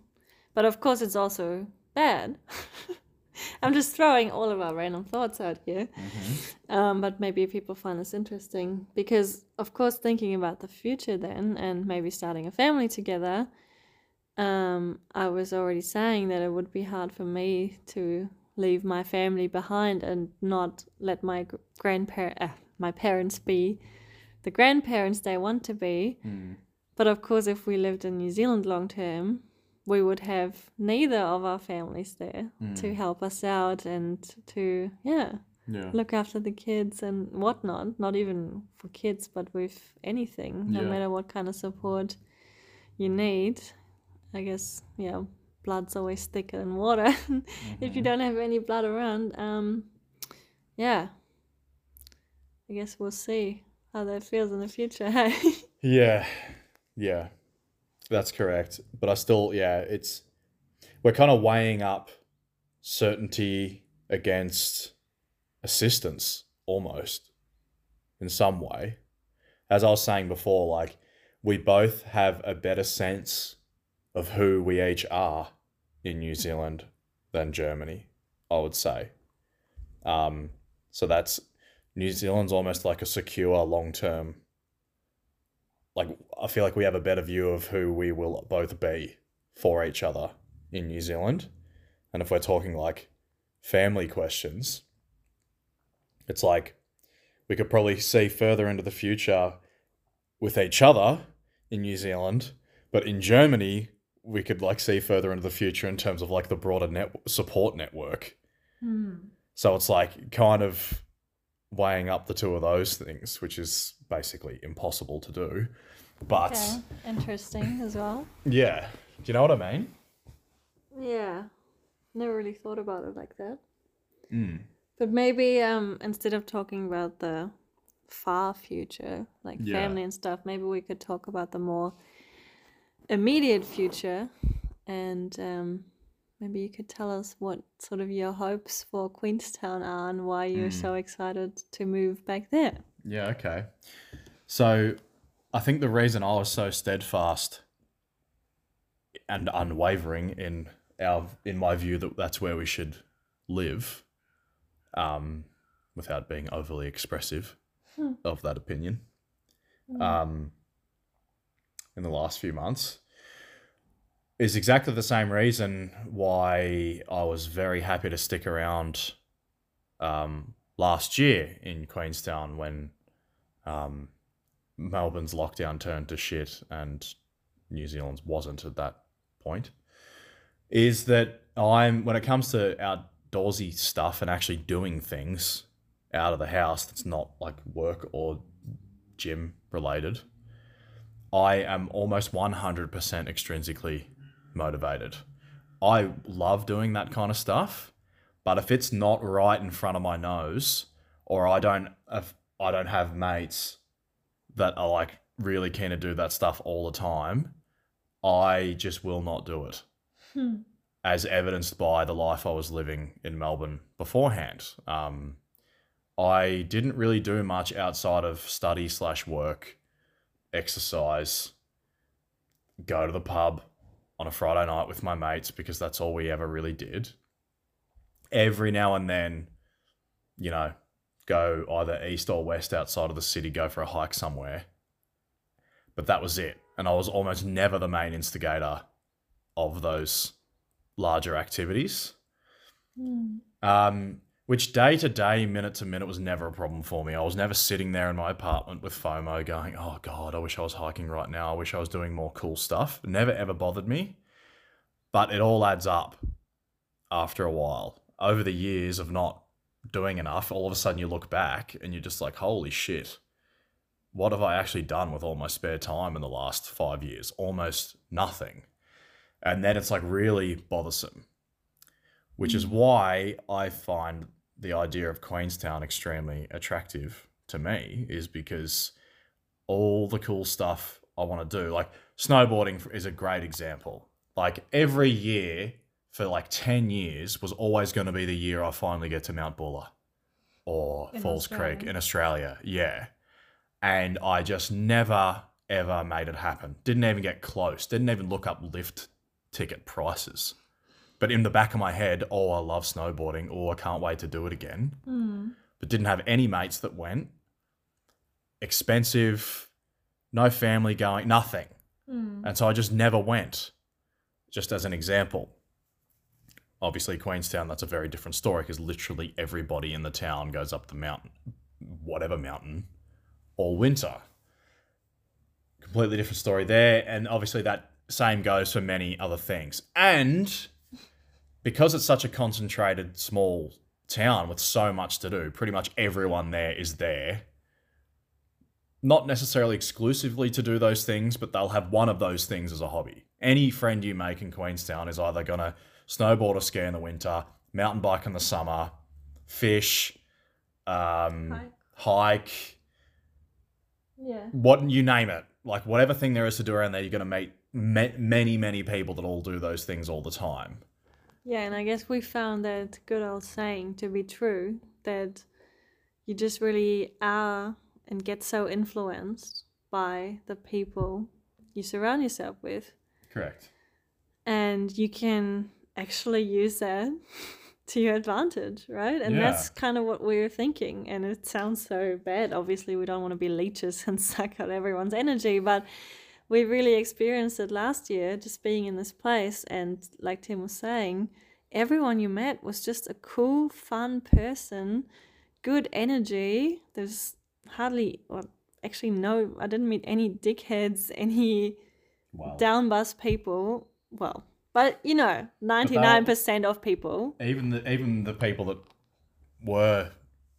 But of course, it's also bad. I'm just throwing all of our random thoughts out here. Mhm. Um, but maybe people find this interesting because, of course, thinking about the future then and maybe starting a family together, um, I was already saying that it would be hard for me to leave my family behind and not let my grandparent, uh, my parents be the grandparents they want to be. Mm. But of course, if we lived in New Zealand long term, we would have neither of our families there to Mm. help us out and to, yeah, Yeah. look after the kids and whatnot. Not even for kids, but with anything, no Yeah. matter what kind of support you need. I guess, yeah, blood's always thicker than water. if you Mhm. don't have any blood around, um, yeah, I guess we'll see how that feels in the future. Hey. Yeah, yeah, that's correct. But I still, yeah, it's we're kind of weighing up certainty against assistance almost in some way. As I was saying before, like we both have a better sense of who we each are in New Zealand than Germany, I would say. Um, so that's New Zealand's almost like a secure long term like I feel like we have a better view of who we will both be for each other in New Zealand. And if we're talking like family questions, it's like we could probably see further into the future with each other in New Zealand, but in Germany we could like see further into the future in terms of like the broader net support network. Hmm. So it's like kind of weighing up the two of those things, which is basically impossible to do. But Okay, interesting as well. yeah, do you know what I mean? Yeah, never really thought about it like that. Mm. But maybe um, instead of talking about the far future, like Yeah. family and stuff, maybe we could talk about the more immediate future, and um, maybe you could tell us what sort of your hopes for Queenstown are and why you're Mm. so excited to move back there. Yeah, okay. So I think the reason I was so steadfast and unwavering in our in my view that that's where we should live, um, without being overly expressive Hmm. of that opinion, Mm. um, in the last few months, is exactly the same reason why I was very happy to stick around um, last year in Queenstown when um, Melbourne's lockdown turned to shit and New Zealand's wasn't at that point. Is that I'm when it comes to outdoorsy stuff and actually doing things out of the house that's not like work or gym related, I am almost 100% extrinsically motivated. I love doing that kind of stuff, but if it's not right in front of my nose, or I don't I don't have mates that are like really keen to do that stuff all the time, I just will not do it. Hmm. As evidenced by the life I was living in Melbourne beforehand. Um, I didn't really do much outside of study slash work, exercise, go to the pub on a Friday night with my mates because that's all we ever really did. Every now and then, you know, go either east or west outside of the city, go for a hike somewhere. But that was it. And I was almost never the main instigator of those larger activities. Hmm. Um, which day to day, minute to minute was never a problem for me. I was never sitting there in my apartment with FOMO going, oh God, I wish I was hiking right now. I wish I was doing more cool stuff. It never ever bothered me. But it all adds up after a while. Over the years of not doing enough, all of a sudden you look back and you're just like, holy shit, what have I actually done with all my spare time in the last five years? Almost nothing. And then it's like really bothersome, which is hmm. why I find the idea of Queenstown extremely attractive to me, is because all the cool stuff I want to do, like snowboarding is a great example. Like every year for like 10 years was always going to be the year I finally get to Mount Buller or In Falls Creek in Australia. Yeah. And I just never, ever made it happen. Didn't even get close. Didn't even look up lift ticket prices. But in the back of my head, oh, I love snowboarding. Oh, I can't wait to do it again. Hmm. But didn't have any mates that went. Expensive, no family going, nothing. Hmm. And so I just never went, just as an example. Obviously, Queenstown, that's a very different story because literally everybody in the town goes up the mountain, whatever mountain, all winter. Completely different story there. And obviously, that same goes for many other things. And because it's such a concentrated, small town with so much to do, pretty much everyone there is there not necessarily exclusively to do those things, but they'll have one of those things as a hobby. Any friend you make in Queenstown is either going to snowboard or ski in the winter, mountain bike in the summer, fish, um, Hike. hike, Yeah. what you name it. Like whatever thing there is to do around there, you're going to meet ma- many, many people that all do those things all the time. Yeah, and I guess we found that good old saying to be true that you just really are and get so influenced by the people you surround yourself with. Correct. And you can actually use that to your advantage, right? And Yeah. that's kind of what we're thinking. And it sounds so bad. Obviously, we don't want to be leeches and suck out everyone's energy, but we really experienced it last year just being in this place. And like Tim was saying, everyone you met was just a cool, fun person, good energy. There's hardly, well, actually, no, I didn't meet any dickheads, any Wow. down bus people. Well, but you know, 99% of people. even the even the people that were,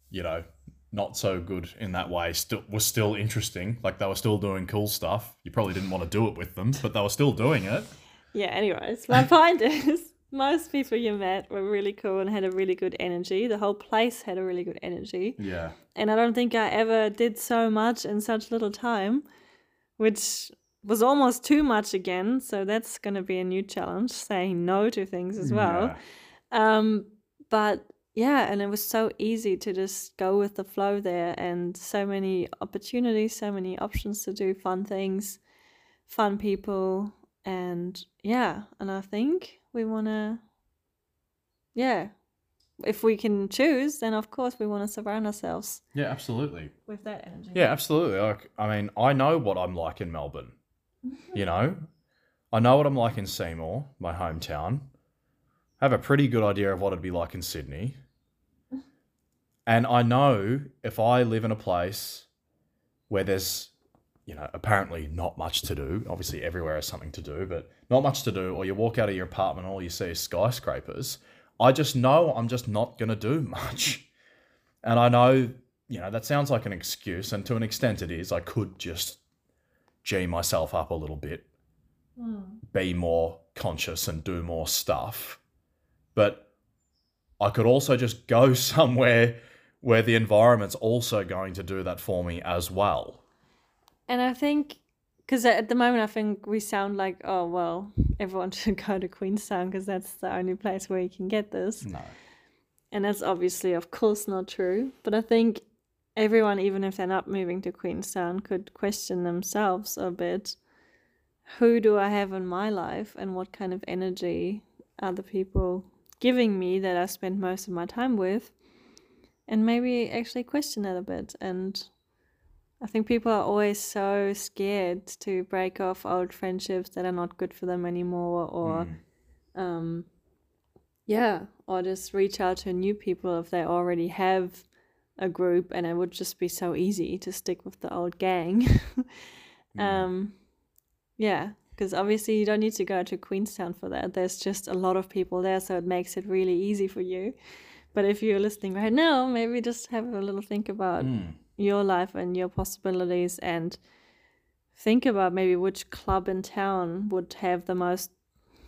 you know, not so good in that way still were still interesting. Like they were still doing cool stuff. You probably didn't want to do it with them, but they were still doing it. Yeah, anyways, my point is most people you met were really cool and had a really good energy. The whole place had a really good energy. Yeah. And I don't think I ever did so much in such little time, which was almost too much again. So that's going to be a new challenge, saying no to things as well. Um, but yeah, and it was so easy to just go with the flow there, and so many opportunities, so many options to do fun things, fun people, and yeah, and I think we want to, yeah, if we can choose, then of course we want to surround ourselves Yeah, absolutely. with that energy. Yeah, absolutely. Like, I mean, I know what I'm like in Melbourne. You know, I know what I'm like in Seymour, my hometown. I have a pretty good idea of what it'd be like in Sydney. And I know if I live in a place where there's, you know, apparently not much to do, obviously everywhere has something to do, but not much to do, or you walk out of your apartment and all you see is skyscrapers, I just know I'm just not going to do much. And I know, you know, that sounds like an excuse, and to an extent it is. I could just G myself up a little bit, hmm. be more conscious and do more stuff. But I could also just go somewhere where the environment's also going to do that for me as well. And I think, because at the moment, I think we sound like, oh, well, everyone should go to Queenstown because that's the only place where you can get this. No. And that's obviously, of course, not true. But I think everyone, even if they're not moving to Queenstown, could question themselves a bit. Who do I have in my life, and what kind of energy are the people giving me that I spend most of my time with? And maybe actually question it a bit. And I think people are always so scared to break off old friendships that are not good for them anymore, or um, yeah, or just reach out to new people if they already have a group and it would just be so easy to stick with the old gang. um, yeah, because obviously you don't need to go to Queenstown for that. There's just a lot of people there, so it makes it really easy for you. But if you're listening right now, maybe just have a little think about Mm. your life and your possibilities and think about maybe which club in town would have the most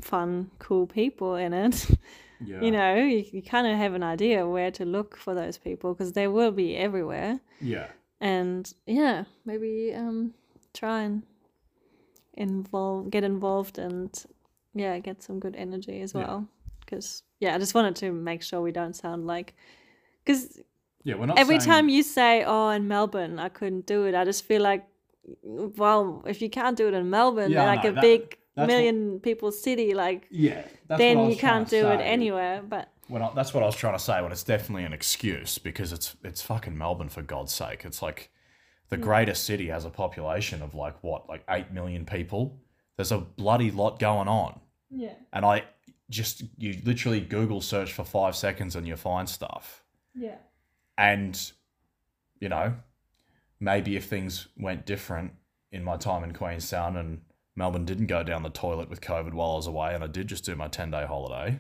fun, cool people in it. Yeah. you know, you, you kind of have an idea where to look for those people because they will be everywhere. Yeah. And yeah, maybe um, try and involve, get involved, and yeah, get some good energy as well. Because yeah, I just wanted to make sure we don't sound like because Yeah. We're not every saying- time you say, "Oh, in Melbourne, I couldn't do it," I just feel like, well, if you can't do it in Melbourne, Yeah, I they're like a that- big that's what- million people city, like Yeah. What then you can't do it anywhere. But When I, that's what I was trying to say. When it's definitely an excuse because it's it's fucking Melbourne for God's sake. It's like the hmm. greatest city has a population of like what, like eight million people. There's a bloody lot going on, yeah, and I just you literally Google search for five seconds and you find stuff. yeah, And you know, maybe if things went different in my time in Queenstown and Melbourne didn't go down the toilet with COVID while I was away, and I did just do my ten day holiday,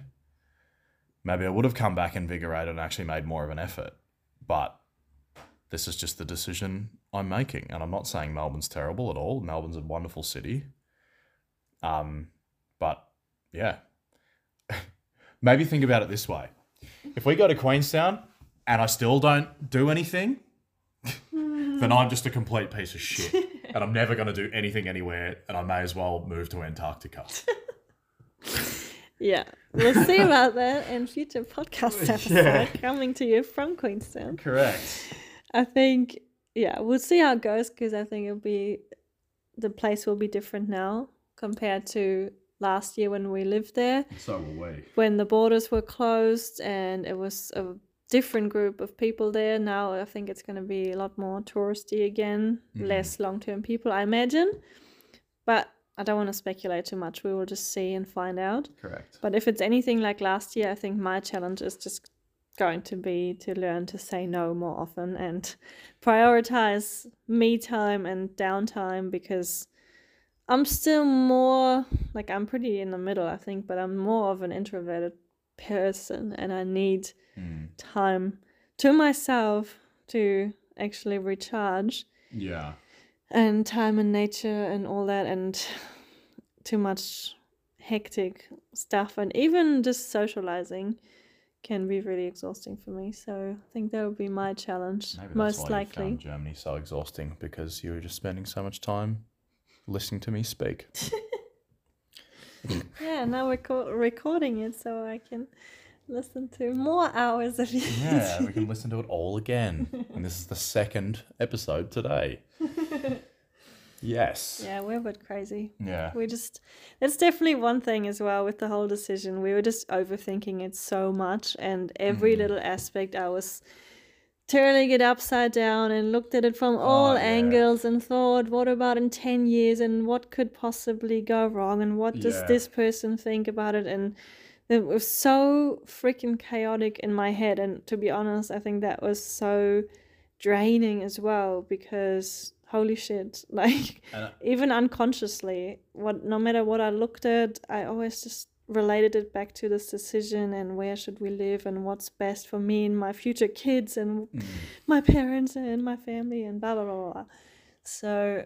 maybe I would have come back invigorated and actually made more of an effort. But this is just the decision I'm making, and I'm not saying Melbourne's terrible at all. Melbourne's a wonderful city. Um, but yeah, maybe think about it this way: if we go to Queenstown and I still don't do anything, then I'm just a complete piece of shit. And I'm never going to do anything anywhere, and I may as well move to Antarctica. yeah. We'll see about that in future podcast episode Yeah. coming to you from Queenstown. Correct. I think yeah, we'll see how it goes because I think it'll be the place will be different now compared to last year when we lived there. So will we. when the borders were closed and it was a different group of people there. Now I think it's going to be a lot more touristy again, mm-hmm. less long term people, I imagine. But I don't want to speculate too much. We will just see and find out. Correct. But if it's anything like last year, I think my challenge is just going to be to learn to say no more often and prioritize me time and downtime because I'm still more like I'm pretty in the middle, I think, but I'm more of an introverted person and I need mm. time to myself to actually recharge Yeah. and time in nature and all that and too much hectic stuff and even just socializing can be really exhausting for me so i think that would be my challenge Maybe most likely Germany so exhausting because you were just spending so much time listening to me speak. yeah now we're co- recording it so i can listen to more hours of you Yeah, we can listen to it all again. And this is the second episode today. Yes. yeah we're a bit crazy Yeah. we just that's definitely one thing as well with the whole decision we were just overthinking it so much and every Mm-hmm. little aspect i was turning it upside down and looked at it from all Oh, yeah. angles and thought what about in 10 years and what could possibly go wrong and what does Yeah. this person think about it and it was so freaking chaotic in my head and to be honest i think that was so draining as well because holy shit like uh, even unconsciously what no matter what i looked at i always just related it back to this decision and where should we live and what's best for me and my future kids and mm-hmm. my parents and my family and blah blah blah blah so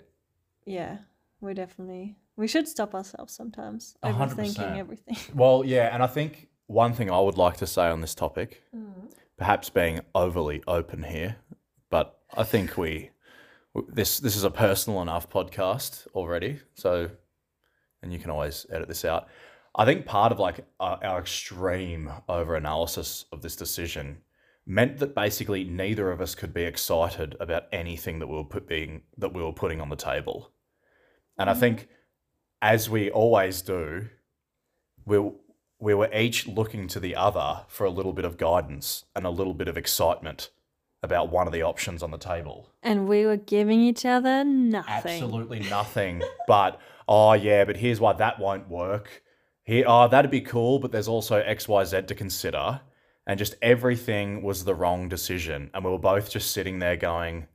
yeah we definitely we should stop ourselves sometimes overthinking everything Well, yeah, and I think one thing I would like to say on this topic, mm-hmm. perhaps being overly open here, but I think we this this is a personal enough podcast already. So, and you can always edit this out. I think part of like our, our extreme over analysis of this decision meant that basically neither of us could be excited about anything that we were put being that we were putting on the table. And I mm-hmm. think as we always do, we we were each looking to the other for a little bit of guidance and a little bit of excitement about one of the options on the table. And we were giving each other nothing. Absolutely nothing. but oh yeah, but here's why that won't work. Here, oh, that'd be cool, but there's also X, Y, Z to consider. And just everything was the wrong decision. And we were both just sitting there going,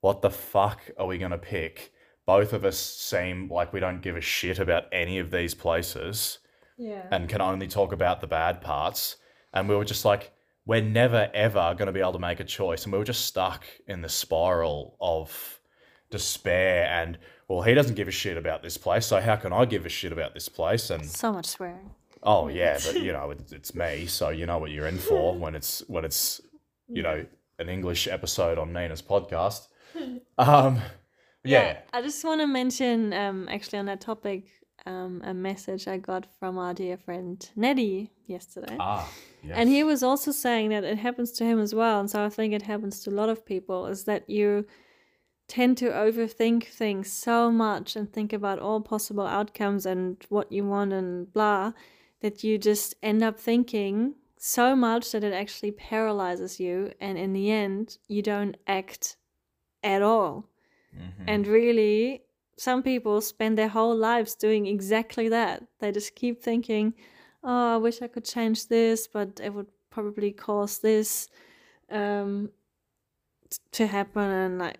What the fuck are we gonna pick? Both of us seem like we don't give a shit about any of these places Yeah. and can only talk about the bad parts. And we were just like, we're never ever going to be able to make a choice. And we were just stuck in the spiral of despair and, well, he doesn't give a shit about this place. So how can I give a shit about this place? And, so much swearing. oh, yeah, but you know, it's, it's me. So you know what you're in for when it's, when it's, you know, an English episode on Nina's podcast. Um, yeah. I just want to mention, um, actually, on that topic, um, a message I got from our dear friend Neddy yesterday. Ah, yes. And he was also saying that it happens to him as well. And so I think it happens to a lot of people is that you tend to overthink things so much and think about all possible outcomes and what you want and blah that you just end up thinking so much that it actually paralyzes you. And in the end, you don't act at all. Mhm. And really, some people spend their whole lives doing exactly that. They just keep thinking, oh, I wish I could change this, but it would probably cause this um, t- to happen. And, like,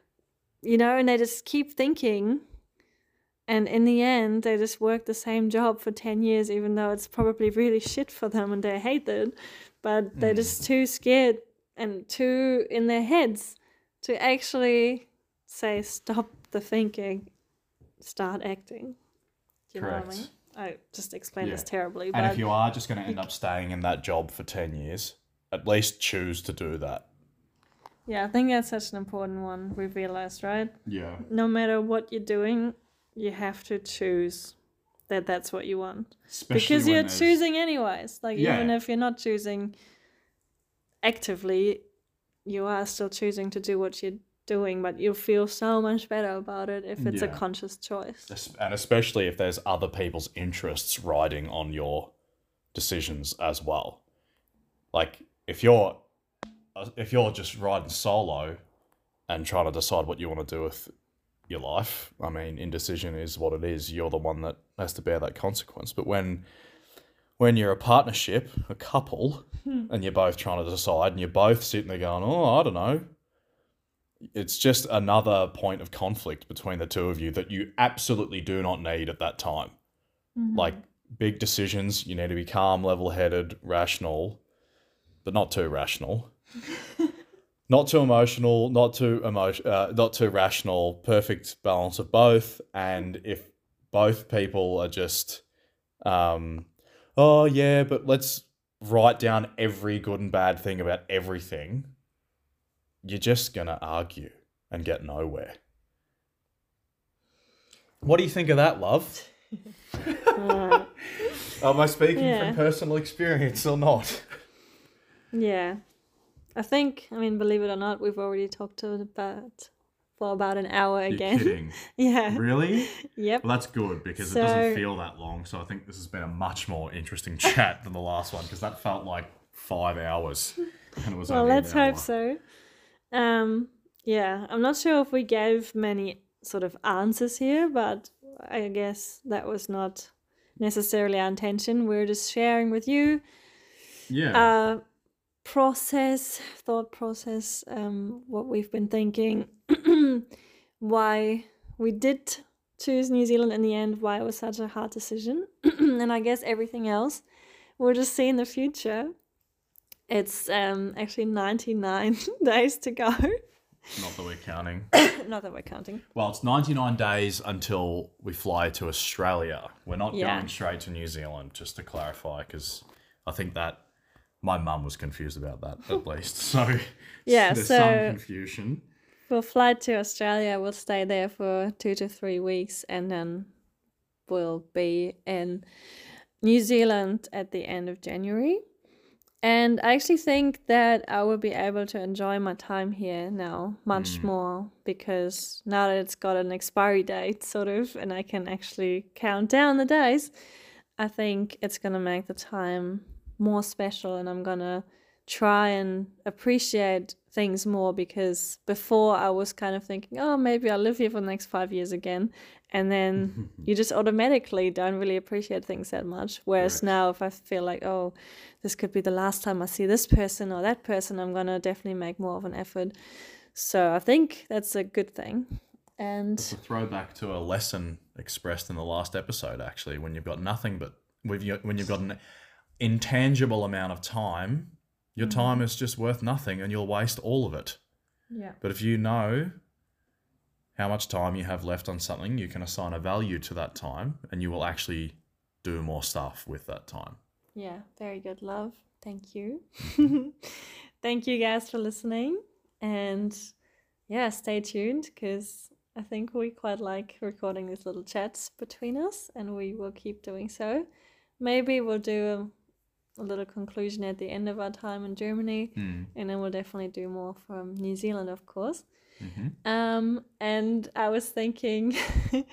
you know, and they just keep thinking. And in the end, they just work the same job for 10 years, even though it's probably really shit for them and they hate it. But they're hmm. just too scared and too in their heads to actually say, stop the thinking, start acting. Do you know what I Correct. mean? I just explained this Yeah. terribly, And if you are just going to end up staying in that job for 10 years, at least choose to do that. Yeah, I think that's such an important one we realized, right? yeah. No matter what you're doing, you have to choose that that's what you want. Especially because you're there's- choosing anyways. Like Yeah. even if you're not choosing actively, you are still choosing to do what you're doing, but you feel so much better about it if it's a conscious choice. And especially if there's other people's interests riding on your decisions as well. Like if you're Uh, if you're just riding solo and trying to decide what you want to do with your life, I mean, indecision is what it is. You're the one that has to bear that consequence. But when when you're a partnership, a couple, hmm. and you're both trying to decide, and you're both sitting there going, "Oh, I don't know," it's just another point of conflict between the two of you that you absolutely do not need at that time. Mm-hmm. Like big decisions, you need to be calm, level-headed, rational, but not too rational. not too emotional, not too emotion, uh, not too rational. Perfect balance of both. And if both people are just, um, oh yeah, but let's write down every good and bad thing about everything, you're just gonna argue and get nowhere. What do you think of that, love? Am I speaking Yeah. from personal experience or not? yeah. I think, I mean, believe it or not, we've already talked about for about an hour You're again. kidding. yeah. Really? Yep. Well, that's good because So- it doesn't feel that long. So I think this has been a much more interesting chat than the last one because that felt like five hours. And it was Well, only an let's hope hour. so. Um, yeah, I'm not sure if we gave many sort of answers here, but I guess that was not necessarily our intention. We're just sharing with you Yeah. uh, process, thought process, um, what we've been thinking, why we did choose New Zealand in the end, why it was such a hard decision, and I guess everything else we'll just see in the future. It's um, actually 99 days to go. Not that we're counting. Not that we're counting. Well, it's 99 days until we fly to Australia. We're not Yeah. going straight to New Zealand, just to clarify, because I think that My mum was confused about that at least. So Yeah, there's so- some confusion. We'll fly to Australia. We'll stay there for two to three weeks, and then we'll be in New Zealand at the end of January. And I actually think that I will be able to enjoy my time here now much mm. more because now that it's got an expiry date, sort of, and I can actually count down the days, I think it's going to make the time more special and I'm going to try and appreciate things more because before I was kind of thinking, oh, maybe I'll live here for the next five years again. And then you just automatically don't really appreciate things that much. Whereas Correct. now, if I feel like, oh, this could be the last time I see this person or that person, I'm going to definitely make more of an effort. So I think that's a good thing. And It's a throwback to a lesson expressed in the last episode, actually, when you've got nothing but when you when you've got an intangible amount of time, your mm-hmm. time is just worth nothing, and you'll waste all of it. yeah. But if you know how much time you have left on something, you can assign a value to that time, and you will actually do more stuff with that time. Yeah, very good, love. Thank you. Mm-hmm. Thank you guys for listening. And yeah, stay tuned because I think we quite like recording these little chats between us and we will keep doing so. Maybe we'll do a, little conclusion at the end of our time in Germany Hmm. and then we'll definitely do more from New Zealand, of course. Mhm. Um, and I was thinking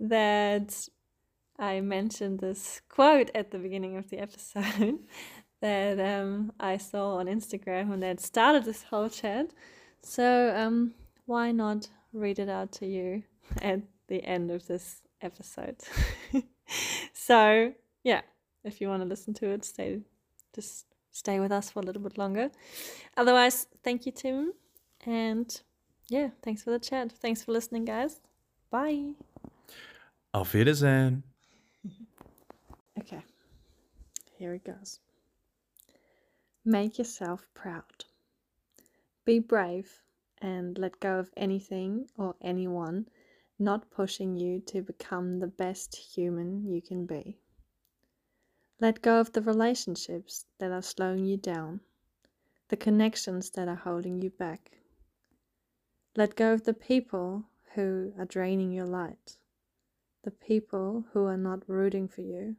that I mentioned this quote at the beginning of the episode that um, I saw on Instagram and that started this whole chat. So um, why not read it out to you at the end of this episode? so yeah, if you want to listen to it, stay just stay with us for a little bit longer. Otherwise, thank you, Tim, and yeah, thanks for the chat. Thanks for listening, guys. Bye. Auf Wiedersehen. Okay, here it goes. Make yourself proud. Be brave and let go of anything or anyone not pushing you to become the best human you can be. Let go of the relationships that are slowing you down, the connections that are holding you back. Let go of the people who are draining your light, the people who are not rooting for you,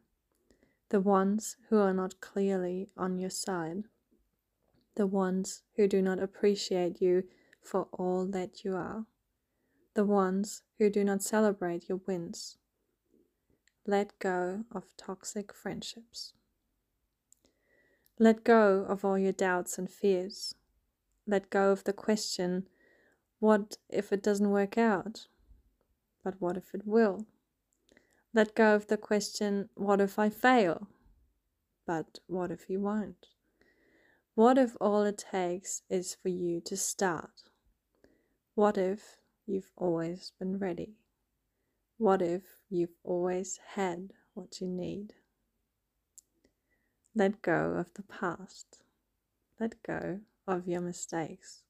the ones who are not clearly on your side, the ones who do not appreciate you for all that you are, the ones who do not celebrate your wins. Let go of toxic friendships. Let go of all your doubts and fears. Let go of the question, what if it doesn't work out? But what if it will? Let go of the question, what if I fail? But what if you won't? What if all it takes is for you to start? What if you've always been ready? What if you've always had what you need? Let go of the past. Let go of your mistakes.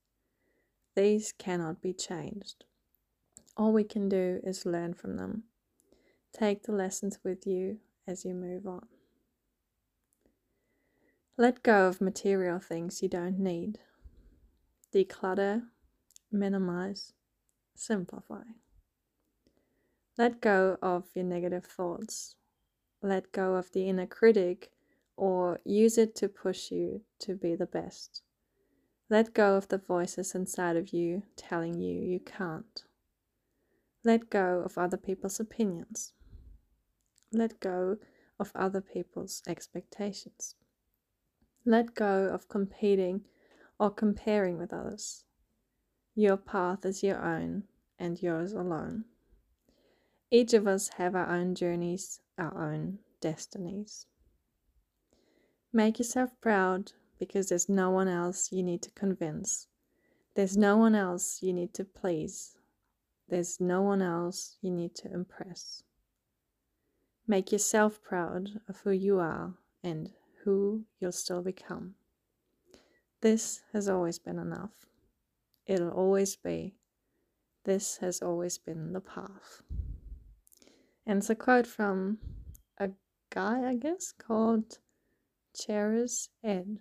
These cannot be changed. All we can do is learn from them. Take the lessons with you as you move on. Let go of material things you don't need. Declutter, minimize, simplify. Let go of your negative thoughts. Let go of the inner critic or use it to push you to be the best. Let go of the voices inside of you telling you you can't. Let go of other people's opinions. Let go of other people's expectations. Let go of competing or comparing with others. Your path is your own and yours alone. Each of us have our own journeys, our own destinies. Make yourself proud because there's no one else you need to convince. There's no one else you need to please. There's no one else you need to impress. Make yourself proud of who you are and who you'll still become. This has always been enough. It'll always be. This has always been the path. And it's a quote from a guy, I guess, called Cheris Ed.